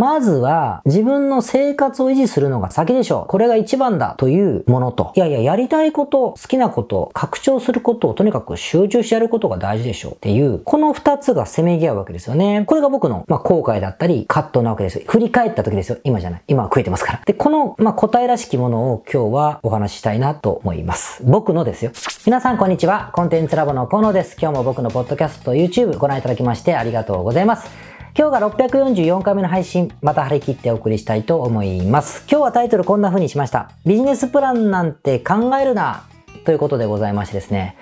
まずは自分の生活を維持するのが先でしょう。これが一番だというものと、いやいや、やりたいこと、好きなこと、拡張することをとにかく集中してやることが大事でしょうっていう、この二つがせめぎ合うわけですよね。これが僕の、まあ、後悔だったり、葛藤なわけですよ。振り返った時ですよ。今じゃない。今は食えてますから。で、この、まあ、答えらしきものを今日はお話ししたいなと思います。僕のですよ。皆さんこんにちは。コンテンツラボの河野です。今日も僕のポッドキャスト YouTube ご覧いただきましてありがとうございます。今日が644回目の配信、また張り切ってお送りしたいと思います。今日はタイトルこんな風にしました。ビジネスプランなんて考えるなということでございましてですね。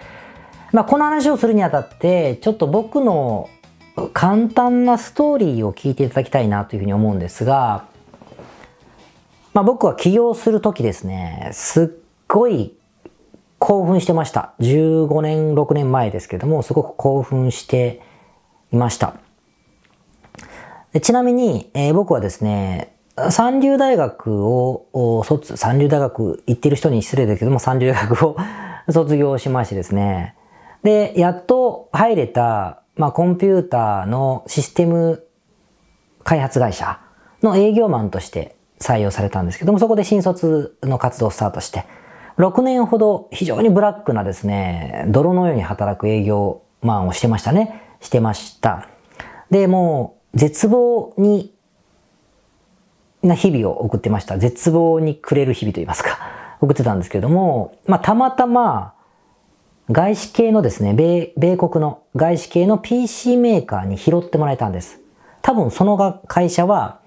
まあ、この話をするにあたって、ちょっと僕の簡単なストーリーを聞いていただきたいなというふうに思うんですが、まあ、僕は起業するときですね、すっごい興奮してました。15年、6年前ですけども、すごく興奮していました。ちなみに、えー、僕はですね、三流大学を卒、三流大学行ってる人に失礼だけども、三流大学を 卒業しましてですね。で、やっと入れた、まあ、コンピューターのシステム開発会社の営業マンとして採用されたんですけども、そこで新卒の活動をスタートして、6年ほど非常にブラックなですね、泥のように働く営業マンをしてましたね。してました。で、もう、絶望に、な日々を送ってました。絶望にくれる日々と言いますか、送ってたんですけれども、まあ、たまたま、外資系のですね、米、米国の外資系の PC メーカーに拾ってもらえたんです。多分その会社は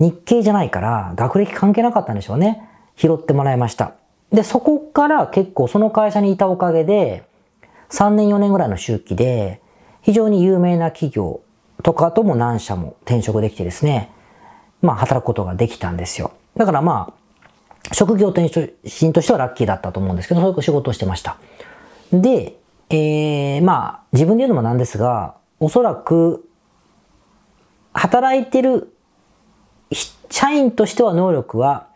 日系じゃないから学歴関係なかったんでしょうね。拾ってもらいました。で、そこから結構その会社にいたおかげで、3年4年ぐらいの周期で、非常に有名な企業とかとも何社も転職できてですね、まあ働くことができたんですよ。だからまあ、職業転身としてはラッキーだったと思うんですけど、そういう仕事をしてました。で、えー、まあ、自分で言うのもなんですが、おそらく、働いてる社員としては能力は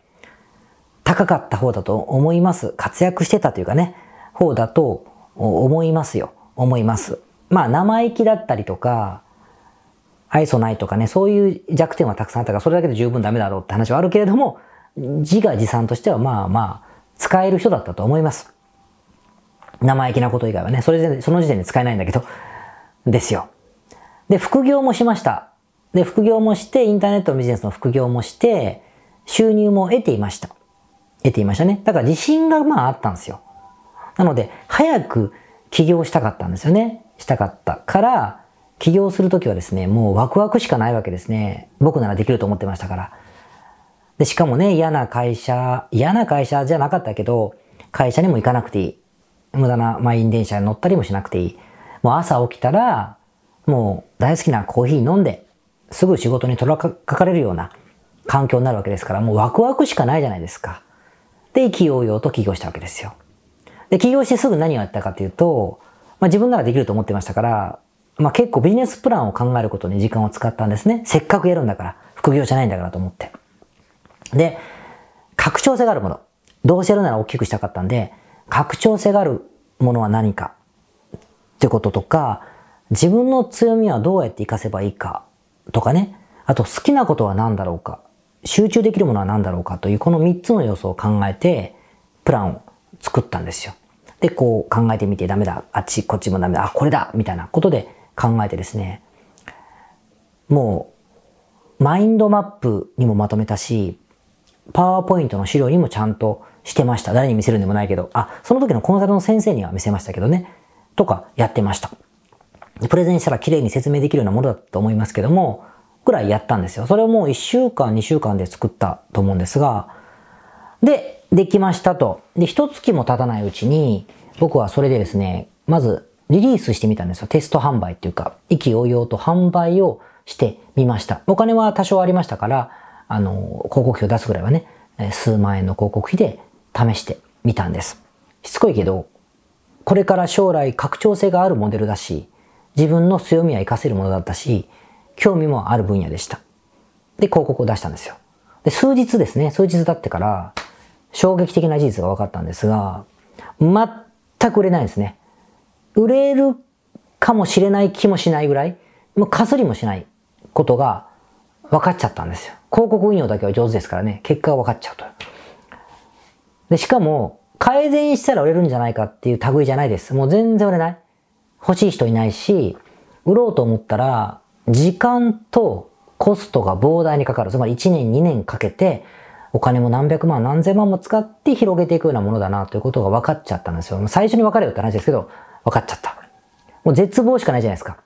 高かった方だと思います。活躍してたというかね、方だと思いますよ。思います。まあ、生意気だったりとか、愛想ないとかね、そういう弱点はたくさんあったから、それだけで十分ダメだろうって話はあるけれども、自画自賛としてはまあまあ、使える人だったと思います。生意気なこと以外はね、それで、その時点で使えないんだけど、ですよ。で、副業もしました。で、副業もして、インターネットビジネスの副業もして、収入も得ていました。得ていましたね。だから自信がまああったんですよ。なので、早く起業したかったんですよね。したかったから、起業するときはですね、もうワクワクしかないわけですね。僕ならできると思ってましたから。で、しかもね、嫌な会社、嫌な会社じゃなかったけど、会社にも行かなくていい。無駄な満員電車に乗ったりもしなくていい。もう朝起きたら、もう大好きなコーヒー飲んで、すぐ仕事に取らかかれるような環境になるわけですから、もうワクワクしかないじゃないですか。で、意気揚々と起業したわけですよ。で、起業してすぐ何をやったかというと、まあ自分ならできると思ってましたから、まあ結構ビジネスプランを考えることに時間を使ったんですね。せっかくやるんだから、副業じゃないんだからと思って。で、拡張性があるもの。どうせやるなら大きくしたかったんで、拡張性があるものは何かってこととか、自分の強みはどうやって活かせばいいかとかね。あと好きなことは何だろうか。集中できるものは何だろうかというこの3つの要素を考えて、プランを作ったんですよ。で、こう考えてみてダメだ。あっち、こっちもダメだ。あ、これだみたいなことで考えてですね、もう、マインドマップにもまとめたし、パワーポイントの資料にもちゃんとしてました。誰に見せるんでもないけど、あ、その時のコンサルの先生には見せましたけどね、とかやってました。プレゼンしたら綺麗に説明できるようなものだと思いますけども、くらいやったんですよ。それをもう1週間、2週間で作ったと思うんですが、で、できましたと。で、一月も経たないうちに、僕はそれでですね、まずリリースしてみたんですよ。テスト販売っていうか、意気揚々と販売をしてみました。お金は多少ありましたから、あの、広告費を出すぐらいはね、数万円の広告費で試してみたんです。しつこいけど、これから将来拡張性があるモデルだし、自分の強みは活かせるものだったし、興味もある分野でした。で、広告を出したんですよ。で、数日ですね、数日経ってから、衝撃的な事実が分かったんですが、全く売れないんですね。売れるかもしれない気もしないぐらい、もうかすりもしないことが分かっちゃったんですよ。広告運用だけは上手ですからね、結果が分かっちゃうと。で、しかも、改善したら売れるんじゃないかっていう類じゃないです。もう全然売れない。欲しい人いないし、売ろうと思ったら、時間とコストが膨大にかかる。つまり1年2年かけて、お金も何百万何千万も使って広げていくようなものだなということが分かっちゃったんですよ。最初に分かるよって話ですけど、分かっちゃった。もう絶望しかないじゃないですか。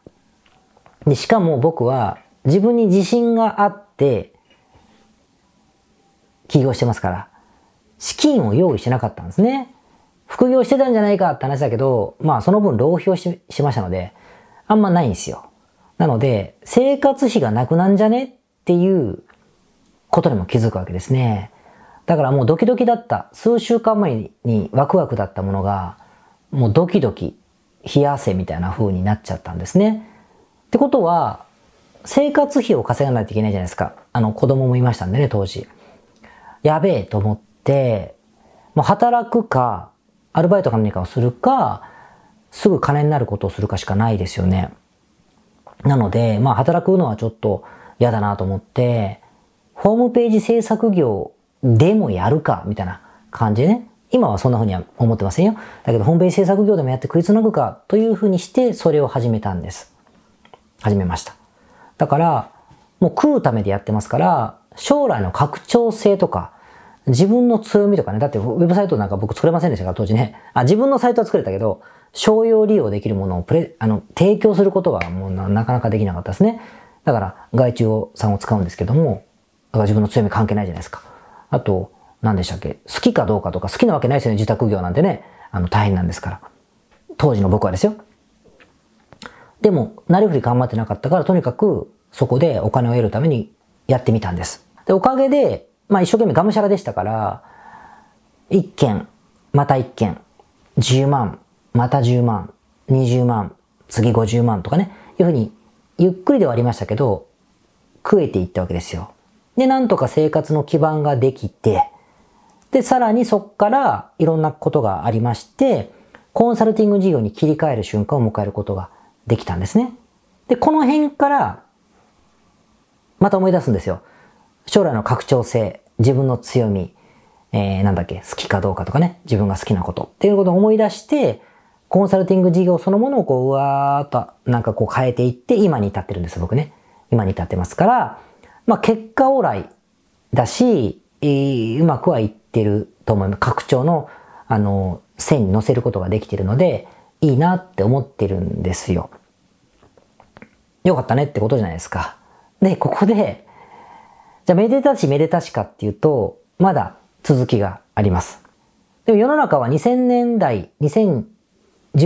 で、しかも僕は自分に自信があって、起業してますから、資金を用意してなかったんですね。副業してたんじゃないかって話だけど、まあその分浪費をししましたので、あんまないんですよ。なので、生活費がなくなんじゃね？っていうことにも気づくわけですね。だからもうドキドキだった、数週間前にワクワクだったものが、もうドキドキ、冷や汗みたいな風になっちゃったんですね。ってことは、生活費を稼がないといけないじゃないですか。あの子供もいましたんでね、当時。やべえと思って、もう働くか、アルバイトか何かをするか、すぐ金になることをするかしかないですよね。なので、まあ働くのはちょっと嫌だなと思って、ホームページ制作業でもやるか、みたいな感じでね。今はそんな風には思ってませんよ。だけど、ホームページ制作業でもやって食いつなぐかという風にして、それを始めたんです。始めました。だから、もう食うためでやってますから、将来の拡張性とか、自分の強みとかね、だってウェブサイトなんか僕作れませんでしたから、当時ね。あ、自分のサイトは作れたけど、商用利用できるものをプレ、あの、提供することはもうなかなかできなかったですね。だから、外注さんを使うんですけども、だから自分の強み関係ないじゃないですか。あと、何でしたっけ好きかどうかとか、好きなわけないですよね、自宅業なんてね。あの、大変なんですから。当時の僕はですよ。でも、なりふり頑張ってなかったから、とにかく、そこでお金を得るためにやってみたんです。で、おかげで、まあ一生懸命がむしゃらでしたから、1件、また1件、10万、また10万、20万、次50万とかね、いうふうに、ゆっくりではありましたけど、食えていったわけですよ。で、なんとか生活の基盤ができて、で、さらにそっからいろんなことがありまして、コンサルティング事業に切り替える瞬間を迎えることができたんですね。で、この辺から、また思い出すんですよ。将来の拡張性、自分の強み、えー、なんだっけ、好きかどうかとかね、自分が好きなことっていうことを思い出して、コンサルティング事業そのものをこう、うわーっと、なんかこう変えていって、今に至ってるんです、僕ね。今に至ってますから、まあ結果オーライだし、えー、うまくはいっててると思います。拡張の、あの、線に乗せることができてるので、いいなって思ってるんですよ。よかったねってことじゃないですか。で、ここで、じゃあめでたしめでたしかっていうと、まだ続きがあります。でも世の中は2000年代、2010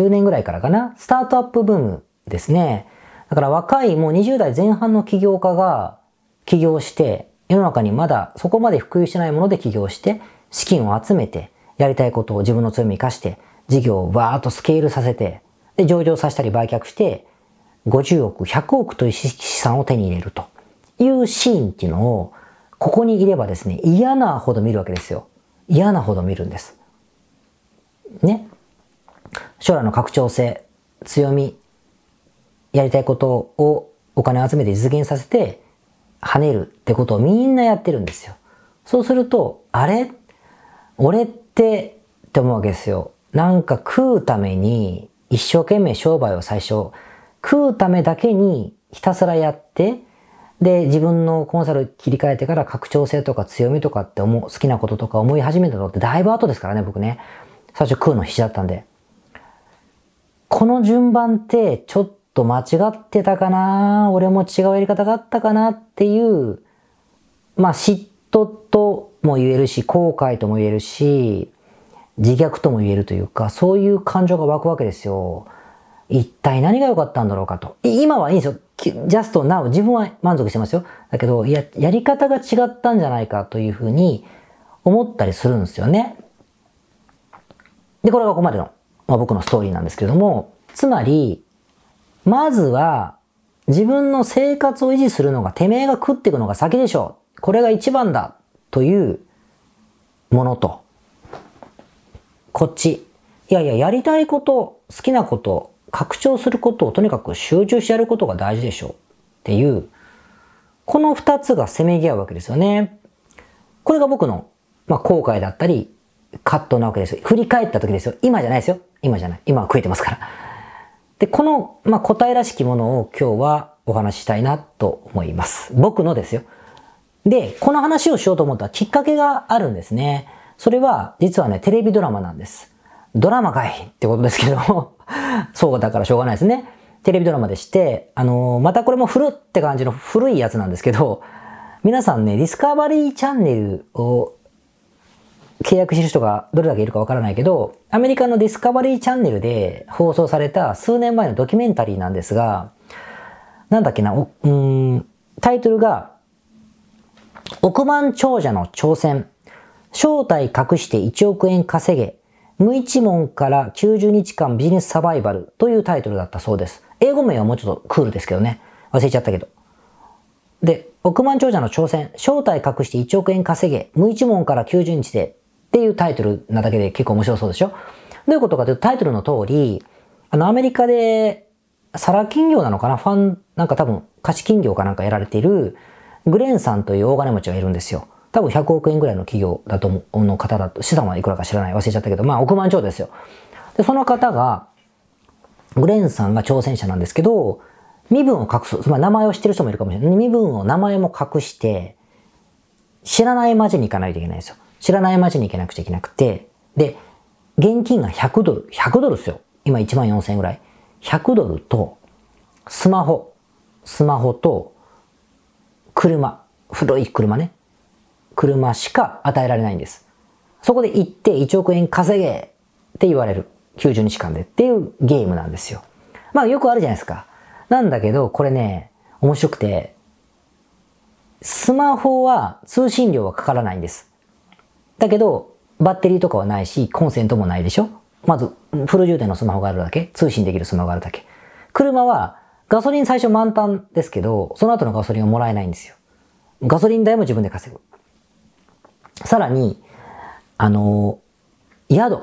年ぐらいからかな、スタートアップブームですね。だから若いもう20代前半の起業家が起業して、世の中にまだそこまで普及してないもので起業して、資金を集めて、やりたいことを自分の強みに活かして、事業をバーッとスケールさせて、で、上場させたり売却して、50億、100億という資産を手に入れるというシーンっていうのを、ここにいればですね、嫌なほど見るわけですよ。嫌なほど見るんです。ね。将来の拡張性、強み、やりたいことをお金集めて実現させて、跳ねるってことをみんなやってるんですよ。そうすると、あれ俺ってって思うわけですよ。なんか食うために一生懸命商売を最初食うためだけにひたすらやって、で、自分のコンサル切り替えてから拡張性とか強みとかって思う、好きなこととか思い始めたのってだいぶ後ですからね、僕ね。最初食うの必死だったんで。この順番ってちょっと間違ってたかな俺も違うやり方があったかなっていう、まあ嫉妬とも言えるし、後悔とも言えるし、自虐とも言えるというか、そういう感情が湧くわけですよ。一体何が良かったんだろうかと。今はいいんですよ。ジャストナウ、自分は満足してますよ。だけど、や、やり方が違ったんじゃないかというふうに思ったりするんですよね。で、これがここまでの、まあ、僕のストーリーなんですけれども、つまり、まずは、自分の生活を維持するのが、てめえが食っていくのが先でしょう。これが一番だ。というものと、こっち。いやいや、やりたいこと、好きなこと、拡張することをとにかく集中してやることが大事でしょうっていうこの二つがせめぎ合うわけですよね。これが僕の、まあ、後悔だったり、葛藤なわけですよ。振り返った時ですよ。今じゃないですよ。今じゃない。今は食えてますから。で、この、まあ、答えらしきものを今日はお話ししたいなと思います。僕のですよ。で、この話をしようと思ったきっかけがあるんですね。それは、実はね、テレビドラマなんです。ドラマかいってことですけど そうだからしょうがないですね。テレビドラマでして、あのー、またこれも古って感じの古いやつなんですけど、皆さんね、ディスカバリーチャンネルを契約してる人がどれだけいるかわからないけど、アメリカのディスカバリーチャンネルで放送された数年前のドキュメンタリーなんですが、なんだっけな、うん、タイトルが、億万長者の挑戦。正体隠して1億円稼げ。無一問から90日間ビジネスサバイバルというタイトルだったそうです。英語名はもうちょっとクールですけどね。忘れちゃったけど。で、億万長者の挑戦。正体隠して1億円稼げ。無一問から90日で。っていうタイトルなだけで結構面白そうでしょどういうことかというとタイトルの通り、あのアメリカでサラ金業なのかな？ファン、なんか多分貸金業かなんかやられているグレンさんという大金持ちがいるんですよ。多分100億円ぐらいの企業だと思う、の方だと、資産はいくらか知らない、忘れちゃったけど、まあ億万長ですよ。で、その方が、グレンさんが挑戦者なんですけど、身分を隠す。つまり名前を知ってる人もいるかもしれない。身分を名前も隠して、知らない街に行かないといけないんですよ。知らない街に行けなくちゃいけなくて、で、現金が100ドル、100ドルですよ。今1万4000円ぐらい。100ドルと、スマホ、スマホと、車、古い車ね。車しか与えられないんです。そこで行って1億円稼げって言われる。90日間でっていうゲームなんですよ。まあよくあるじゃないですか。なんだけど、これね、面白くて、スマホは通信料はかからないんです。だけど、バッテリーとかはないし、コンセントもないでしょまず、フル充電のスマホがあるだけ通信できるスマホがあるだけ。車は、ガソリン最初満タンですけど、その後のガソリンはもらえないんですよ。ガソリン代も自分で稼ぐ。さらに、あの、宿。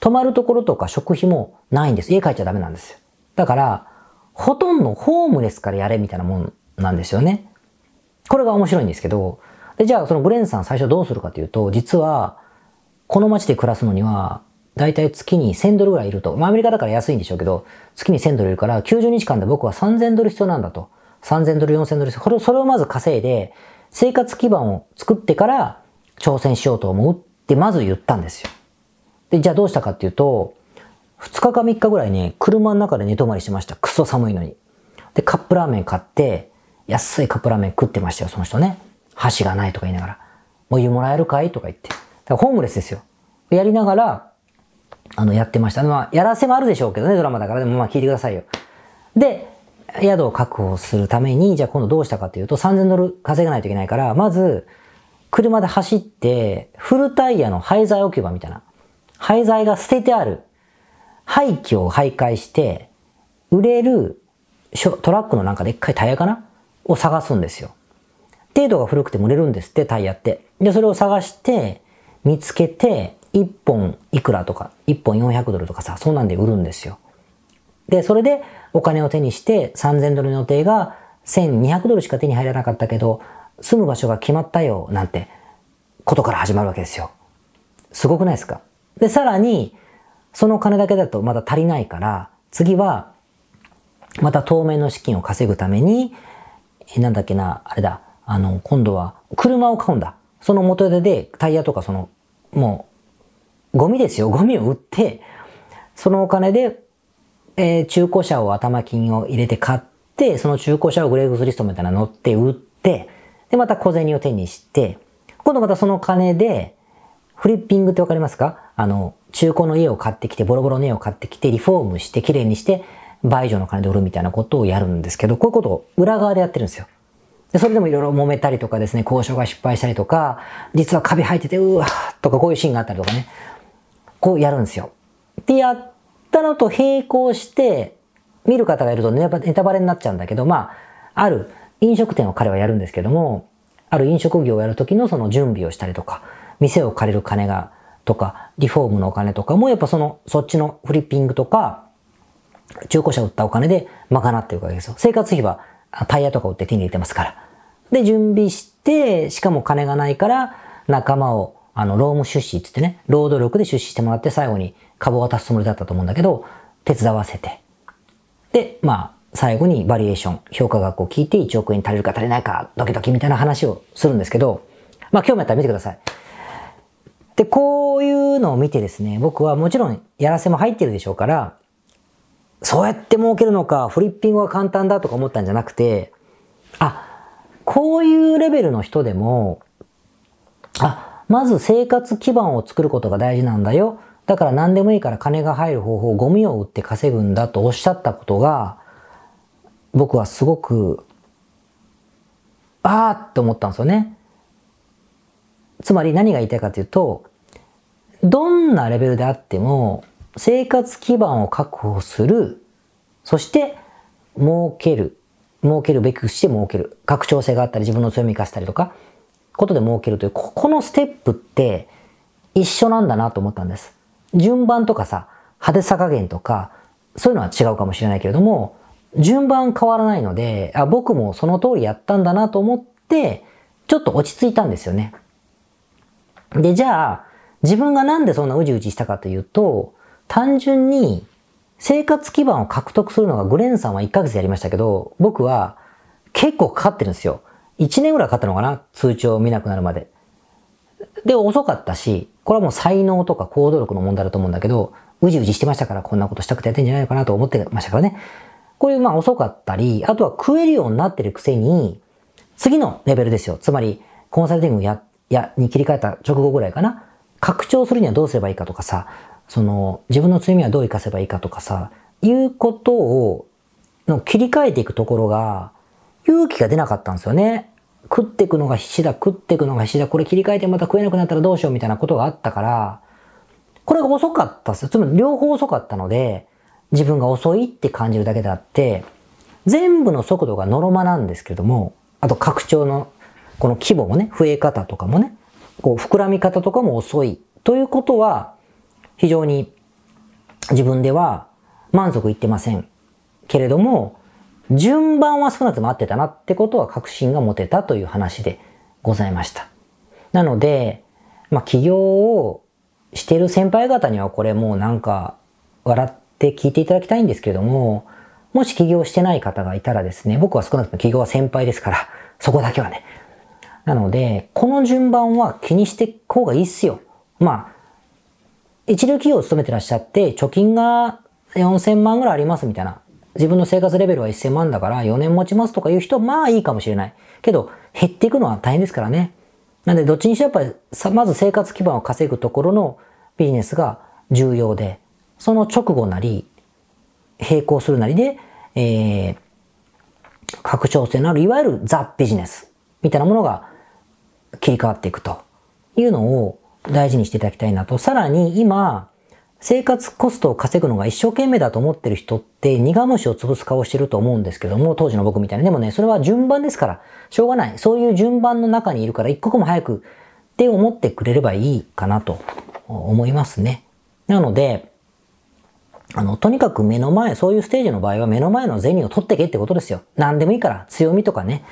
泊まるところとか食費もないんです。家帰っちゃダメなんですよ。だから、ほとんどホームレスからやれみたいなもんなんですよね。これが面白いんですけど、で、じゃあそのグレンさん最初どうするかというと、実は、この街で暮らすのには、だいたい月に1000ドルぐらいいると。まあアメリカだから安いんでしょうけど、月に1000ドルいるから、90日間で僕は3000ドル必要なんだと。3000ドル、4000ドル必要。それをまず稼いで、生活基盤を作ってから挑戦しようと思うってまず言ったんですよ。で、じゃあどうしたかっていうと、2日か3日ぐらいね、車の中で寝泊まりしてました。クソ寒いのに。で、カップラーメン買って、安いカップラーメン食ってましたよ、その人ね。箸がないとか言いながら。お湯もらえるかいとか言って。だからホームレスですよ。やりながら、あの、やってました。まあ、やらせもあるでしょうけどね、ドラマだから。でもまあ、聞いてくださいよ。で、宿を確保するために、じゃあ今度どうしたかというと、3000ドル稼がないといけないから、まず、車で走って、フルタイヤの廃材置き場みたいな。廃材が捨ててある。廃棄を徘徊して、売れるトラックのなんかでっかいタイヤかなを探すんですよ。程度が古くても売れるんですって、タイヤって。で、それを探して、見つけて、1本いくらとか、1本400ドルとかさ、そんなんで売るんですよ。で、それでお金を手にして3000ドルの予定が1200ドルしか手に入らなかったけど、住む場所が決まったよ、なんて、ことから始まるわけですよ。すごくないですか？で、さらに、その金だけだとまだ足りないから、次は、また当面の資金を稼ぐために、なんだっけな、あれだ、あの、今度は車を買うんだ。その元手でタイヤとかその、もう、ゴミですよ。ゴミを売って、そのお金で、えー、中古車を頭金を入れて買って、その中古車をグレーグスリストみたいなの乗って売って、で、また小銭を手にして、今度またその金で、フリッピングってわかりますか？あの、中古の家を買ってきて、ボロボロの家を買ってきて、リフォームして、綺麗にして、倍以上の金で売るみたいなことをやるんですけど、こういうことを裏側でやってるんですよ。で、それでもいろいろ揉めたりとかですね、交渉が失敗したりとか、実はカビ生えてて、うわーとかこういうシーンがあったりとかね、こうやるんですよ。で、やったのと並行して、見る方がいるとネタバレになっちゃうんだけど、まあ、ある飲食店を彼はやるんですけども、ある飲食業をやるときのその準備をしたりとか、店を借りる金が、とか、リフォームのお金とかもやっぱその、そっちのフリッピングとか、中古車を売ったお金で賄っていくわけですよ。生活費はタイヤとか売って手に入れてますから。で、準備して、しかも金がないから仲間を、あの、労務出資って言ってね、労働力で出資してもらって最後に株を渡すつもりだったと思うんだけど、手伝わせて。で、まあ、最後にバリエーション、評価額を聞いて1億円足りるか足りないか、ドキドキみたいな話をするんですけど、まあ、興味あったら見てください。で、こういうのを見てですね、僕はもちろんやらせも入ってるでしょうから、そうやって儲けるのか、フリッピングは簡単だとか思ったんじゃなくて、あ、こういうレベルの人でも、あ、まず生活基盤を作ることが大事なんだよ。だから何でもいいから金が入る方法、ゴミを売って稼ぐんだとおっしゃったことが、僕はすごく、あーって思ったんですよね。つまり何が言いたいかというと、どんなレベルであっても、生活基盤を確保する、そして儲ける、儲けるべくして儲ける。拡張性があったり自分の強みを生かしたりとか、ことで儲けるという、ここのステップって一緒なんだなと思ったんです。順番とかさ、派手さ加減とか、そういうのは違うかもしれないけれども、順番変わらないので、あ、僕もその通りやったんだなと思って、ちょっと落ち着いたんですよね。で、じゃあ、自分がなんでそんなうじうじしたかというと、単純に生活基盤を獲得するのがグレンさんは1ヶ月やりましたけど、僕は結構かかってるんですよ。1年ぐらいかったのかな？通帳を見なくなるまで。で、遅かったし、これはもう才能とか行動力の問題だと思うんだけど、うじうじしてましたからこんなことしたくてやってんじゃないかなと思ってましたからね。こういうまあ遅かったり、あとは食えるようになってるくせに、次のレベルですよ。つまり、コンサルティングや、や、に切り替えた直後ぐらいかな。拡張するにはどうすればいいかとかさ、その、自分の強みはどう活かせばいいかとかさ、いうことを、の切り替えていくところが、勇気が出なかったんですよね。食っていくのが必死だ、食っていくのが必死だ、これ切り替えてまた食えなくなったらどうしようみたいなことがあったから、これが遅かったっすよ。つまり両方遅かったので、自分が遅いって感じるだけであって、全部の速度がノロマなんですけれども、あと拡張のこの規模もね、増え方とかもね、こう膨らみ方とかも遅いということは、非常に自分では満足いってません。けれども、順番は少なくとも合ってたなってことは確信が持てたという話でございました。なので、まあ起業をしてる先輩方にはこれもうなんか笑って聞いていただきたいんですけれども、もし起業してない方がいたらですね、僕は少なくとも起業は先輩ですから、そこだけはね。なので、この順番は気にしていく方がいいっすよ。まあ、一流企業を勤めてらっしゃって、貯金が4000万ぐらいありますみたいな。自分の生活レベルは1000万だから4年持ちますとかいう人まあいいかもしれない。けど、減っていくのは大変ですからね。なんで、どっちにしてやっぱり、まず生活基盤を稼ぐところのビジネスが重要で、その直後なり、並行するなりで、えー、拡張性のある、いわゆるザ・ビジネスみたいなものが切り替わっていくというのを大事にしていただきたいなと。さらに今、生活コストを稼ぐのが一生懸命だと思ってる人って苦虫を潰す顔してると思うんですけども、当時の僕みたいに。でもね、それは順番ですから、しょうがない。そういう順番の中にいるから一刻も早くって思ってくれればいいかなと思いますね。なので、あの、とにかく目の前、そういうステージの場合は目の前の銭を取ってけってことですよ。何でもいいから、強みとかね、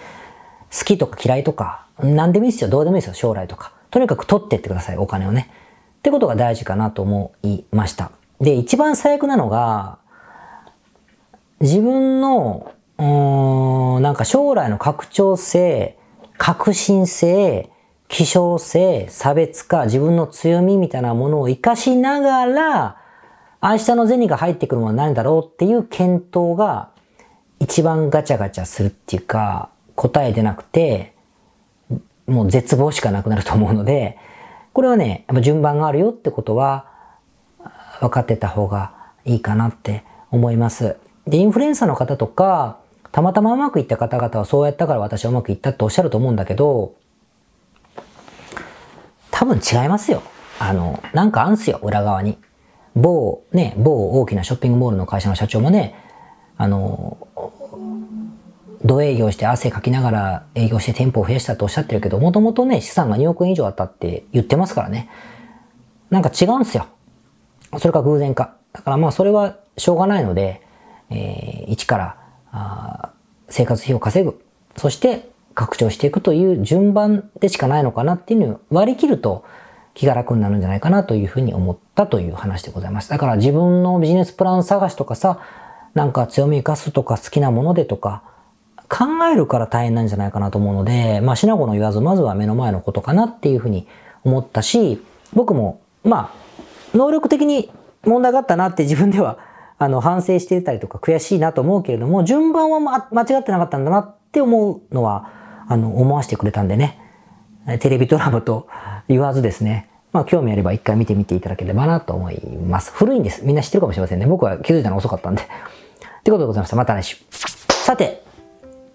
好きとか嫌いとか、何でもいいですよ。どうでもいいですよ。将来とか。とにかく取ってってください。お金をね。ってことが大事かなと思いました。で、一番最悪なのが、自分の、うん、なんか将来の拡張性、革新性、希少性、差別化、自分の強みみたいなものを活かしながら、明日の銭が入ってくるものは何だろうっていう検討が一番ガチャガチャするっていうか、答え出なくて、もう絶望しかなくなると思うので、これはね、やっぱ順番があるよってことは分かってた方がいいかなって思います。で、インフルエンサーの方とか、たまたまうまくいった方々はそうやったから私はうまくいったっておっしゃると思うんだけど、多分違いますよ。あの、なんかあんすよ、裏側に。某、ね、某大きなショッピングモールの会社の社長もね、あの、土営業して汗かきながら営業して店舗を増やしたとおっしゃってるけど、もともとね、資産が2億円以上あったって言ってますからね。なんか違うんすよ。それか偶然か。だからまあそれはしょうがないので、えー、一からあ生活費を稼ぐ。そして拡張していくという順番でしかないのかなっていうのを割り切ると気が楽になるんじゃないかなというふうに思ったという話でございます。だから自分のビジネスプラン探しとかさ、なんか強み生かすとか好きなものでとか、考えるから大変なんじゃないかなと思うので、まあ、品子の言わず、まずは目の前のことかなっていうふうに思ったし、僕も、まあ、能力的に問題があったなって自分では、あの、反省していたりとか悔しいなと思うけれども、順番は、ま、間違ってなかったんだなって思うのは、あの、思わせてくれたんでね、テレビドラマと言わずですね、まあ、興味あれば一回見てみていただければなと思います。古いんです。みんな知ってるかもしれませんね。僕は気づいたの遅かったんで。ということでございました。また来週。さて、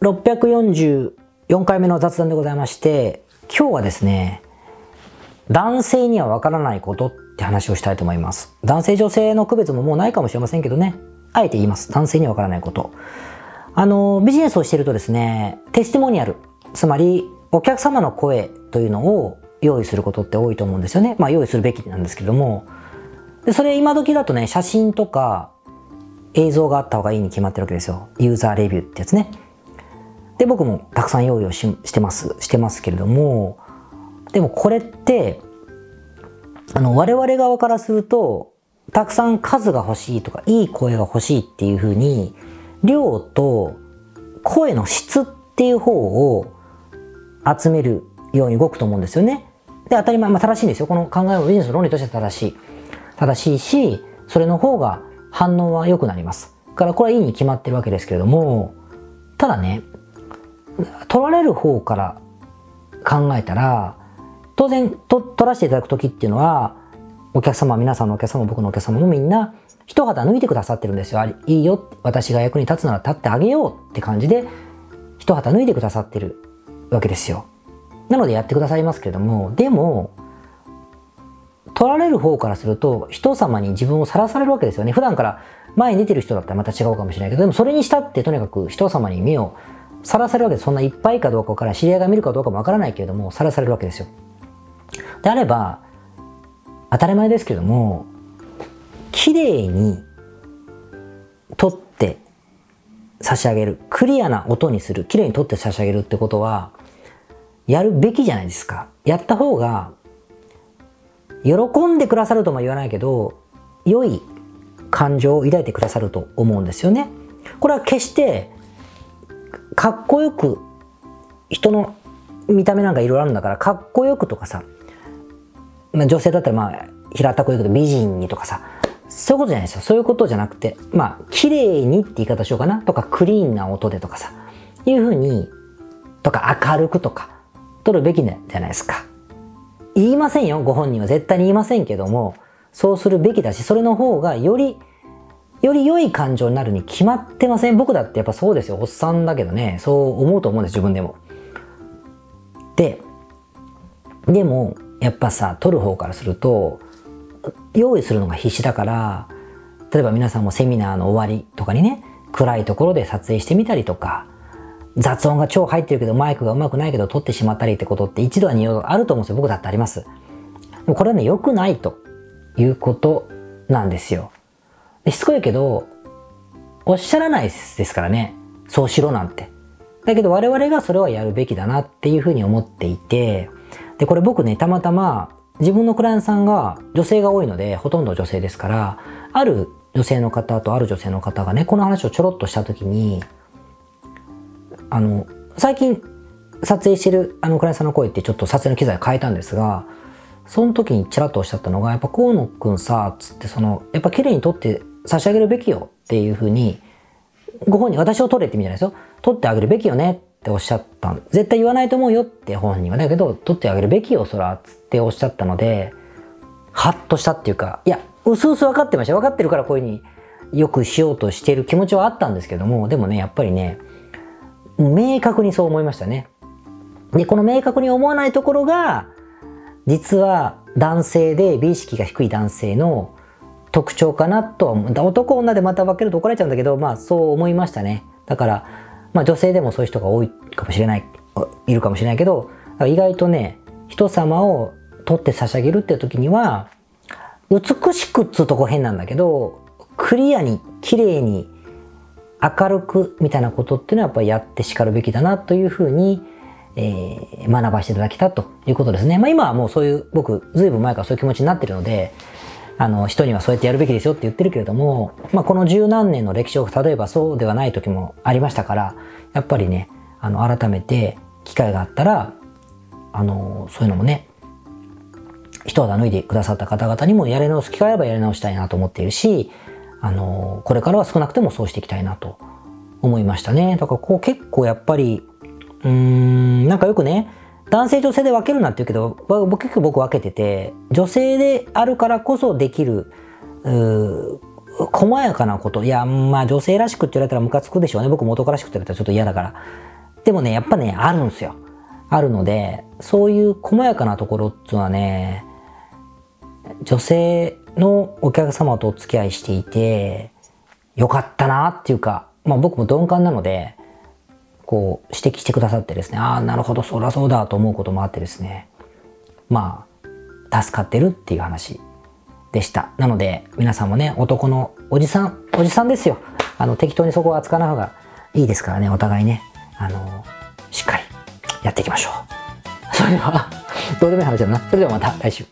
644回目の雑談でございまして、今日はですね、男性にはわからないことって話をしたいと思います。男性女性の区別ももうないかもしれませんけどね、あえて言います。男性にはわからないこと。あの、ビジネスをしてるとですね、テスティモニアル、つまりお客様の声というのを用意することって多いと思うんですよね。まあ用意するべきなんですけども、でそれ今時だとね、写真とか映像があった方がいいに決まってるわけですよ。ユーザーレビューってやつね。で、僕もたくさん用意をしてます、してますけれども、でもこれって、あの、我々側からすると、たくさん数が欲しいとか、いい声が欲しいっていうふうに、量と声の質っていう方を集めるように動くと思うんですよね。で、当たり前、まあ正しいんですよ。この考えはビジネスの論理として正しい。正しいし、それの方が反応は良くなります。だからこれはいいに決まってるわけですけれども、ただね、取られる方から考えたら、当然と取らせていただく時っていうのは、お客様、皆さんのお客様、僕のお客様もみんな、一肌脱いでくださってるんですよ。いいよ、私が役に立つなら立ってあげようって感じで、一肌脱いでくださってるわけですよ。なのでやってくださいますけれども、でも、取られる方からすると、人様に自分をさらされるわけですよね。普段から前に出てる人だったらまた違うかもしれないけど、でもそれにしたってとにかく人様に目をさらされるわけです。そんないっぱいかどうかから知り合いが見るかどうかもわからないけれども、さらされるわけですよ。であれば、当たり前ですけども、綺麗に撮って差し上げる。クリアな音にする。綺麗に撮って差し上げるってことは、やるべきじゃないですか。やった方が、喜んでくださるとも言わないけど、良い感情を抱いてくださると思うんですよね。これは決してかっこよく人の見た目なんかいろいろあるんだからかっこよくとかさ、まあ、女性だったらまあ平たく言うけど美人にとかさそういうことじゃないですよ。そういうことじゃなくてまあ綺麗にって言い方しようかな。とかクリーンな音でとかさいうふうにとか明るくとか取るべきじゃないですか。言いませんよ。ご本人は絶対に言いませんけどもそうするべきだしそれの方がよりより良い感情になるに決まってません？僕だってやっぱそうですよ。おっさんだけどね、そう思うと思うんです、自分でも。で、でも、やっぱさ、撮る方からすると、用意するのが必死だから、例えば皆さんもセミナーの終わりとかにね、暗いところで撮影してみたりとか、雑音が超入ってるけどマイクがうまくないけど撮ってしまったりってことって一度は二度あると思うんですよ。僕だってあります。でもこれはね、良くないということなんですよ。しつこいけど、おっしゃらないですからね。そうしろなんて。だけど我々がそれはやるべきだなっていうふうに思っていて、で、これ僕ね、たまたま自分のクライアントさんが女性が多いので、ほとんど女性ですから、ある女性の方とある女性の方がね、この話をちょろっとしたときに、あの、最近撮影してるあのクライアントさんの声ってちょっと撮影の機材変えたんですが、その時にちらっとおっしゃったのが、やっぱ河野くんさ、つってその、やっぱ綺麗に撮って差し上げるべきよっていうふうに、ご本人、私を取れって意味じゃないですよ。取ってあげるべきよねっておっしゃった絶対言わないと思うよって本人は。だけど、取ってあげるべきよ、そら、つっておっしゃったので、ハッとしたっていうか、いや、うすうす分かってました。分かってるからこういうふうによくしようとしてる気持ちはあったんですけども、でもね、やっぱりね、明確にそう思いましたね。で、この明確に思わないところが、実は男性で美意識が低い男性の特徴かなとは思う。男女でまた分けると怒られちゃうんだけど、まあそう思いましたね。だから、まあ女性でもそういう人が多いかもしれない、いるかもしれないけど、意外とね、人様を取って差し上げるって時には、美しくっつうとこ変なんだけど、クリアに、綺麗に、明るくみたいなことっていうのはやっぱりやって叱るべきだなというふうに、えー、学ばせていただけたということですね。まあ今はもうそういう、僕、ずいぶん前からそういう気持ちになってるので、あの、人にはそうやってやるべきですよって言ってるけれども、まあこの十何年の歴史を、例えばそうではない時もありましたから、やっぱりね、あの、改めて機会があったら、あの、そういうのもね、一肌脱いでくださった方々にもやり直す機会あればやり直したいなと思っているし、あの、これからは少なくてもそうしていきたいなと思いましたね。だからこう結構やっぱり、うーん、なんかよくね、男性女性で分けるなって言うけど、僕結構僕分けてて、女性であるからこそできる、う細やかなこと。いや、まあ女性らしくって言われたらムカつくでしょうね。僕元からしくって言われたらちょっと嫌だから。でもね、やっぱね、あるんですよ。あるので、そういう細やかなところっていうのはね、女性のお客様とお付き合いしていて、よかったなっていうか、まあ僕も鈍感なので、こう指摘してくださってですね、ああ、なるほど、そらそうだと思うこともあってですね、まあ、助かってるっていう話でした。なので、皆さんもね、男のおじさん、おじさんですよ。あの、適当にそこは扱わない方がいいですからね、お互いね、あの、しっかりやっていきましょう。それではどうでもいい話だな。それではまた来週。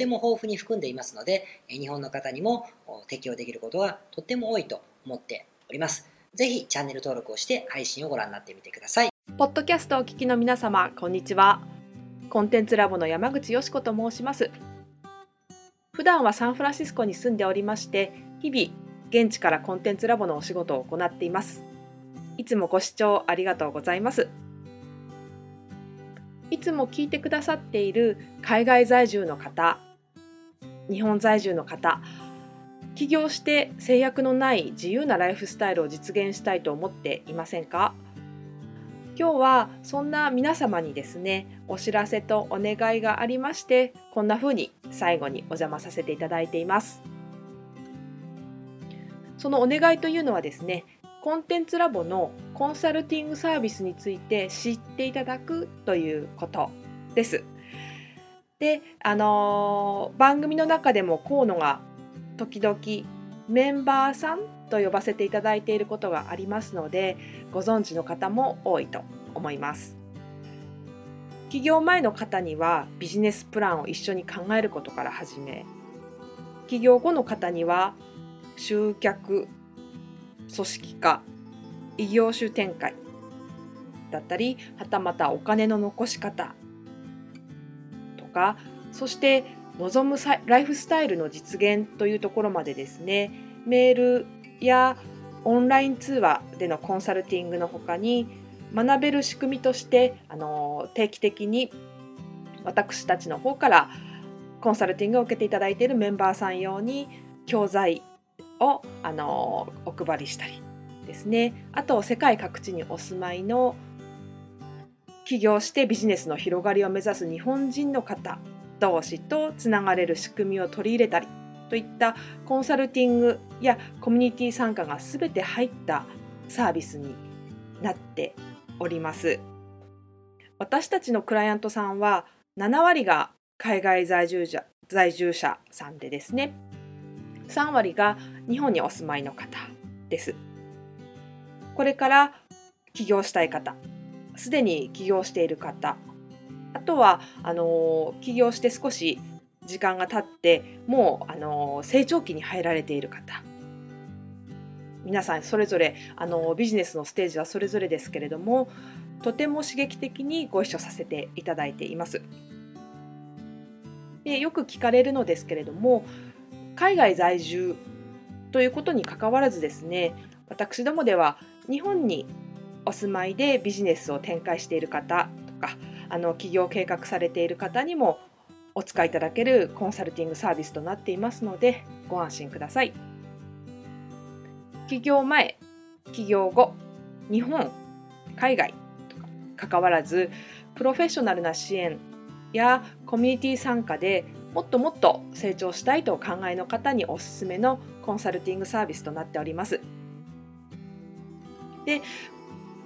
ても豊富に含んでいますので、日本の方にも適用できることはとっても多いと思っております。ぜひチャンネル登録をして配信をご覧になってみてください。ポッドキャストをお聞きの皆様、こんにちは。コンテンツラボの山口よし子と申します。普段はサンフランシスコに住んでおりまして、日々現地からコンテンツラボのお仕事を行っています。いつもご視聴ありがとうございます。いつも聞いてくださっている海外在住の方日本在住の方起業して制約のない自由なライフスタイルを実現したいと思っていませんか？今日はそんな皆様にですねお知らせとお願いがありましてこんな風に最後にお邪魔させていただいていますそのお願いというのはですねコンテンツラボのコンサルティングサービスについて知っていただくということです。で、あのー、番組の中でも河野が時々メンバーさんと呼ばせていただいていることがありますのでご存知の方も多いと思います。起業前の方にはビジネスプランを一緒に考えることから始め起業後の方には集客組織化異業種展開だったりはたまたお金の残し方かそして望むライフスタイルの実現というところまでですねメールやオンライン通話でのコンサルティングのほかに学べる仕組みとしてあの定期的に私たちの方からコンサルティングを受けていただいているメンバーさん用に教材をあのお配りしたりですね。あと世界各地にお住まいの起業してビジネスの広がりを目指す日本人の方同士とつながれる仕組みを取り入れたりといったコンサルティングやコミュニティ参加が全て入ったサービスになっております。私たちのクライアントさんは7割が海外在住者在住者さんでですね3割が日本にお住まいの方です。これから起業したい方、すでに起業している方、あとはあの起業して少し時間が経ってもうあの成長期に入られている方皆さんそれぞれあのビジネスのステージはそれぞれですけれどもとても刺激的にご一緒させていただいています。でよく聞かれるのですけれども海外在住ということにかかわらずですね私どもでは日本にお住まいでビジネスを展開している方とかあの起業計画されている方にもお使いいただけるコンサルティングサービスとなっていますのでご安心ください。起業前起業後日本海外とかかわらずプロフェッショナルな支援やコミュニティ参加でもっともっと成長したいとお考えの方におすすめのコンサルティングサービスとなっております。で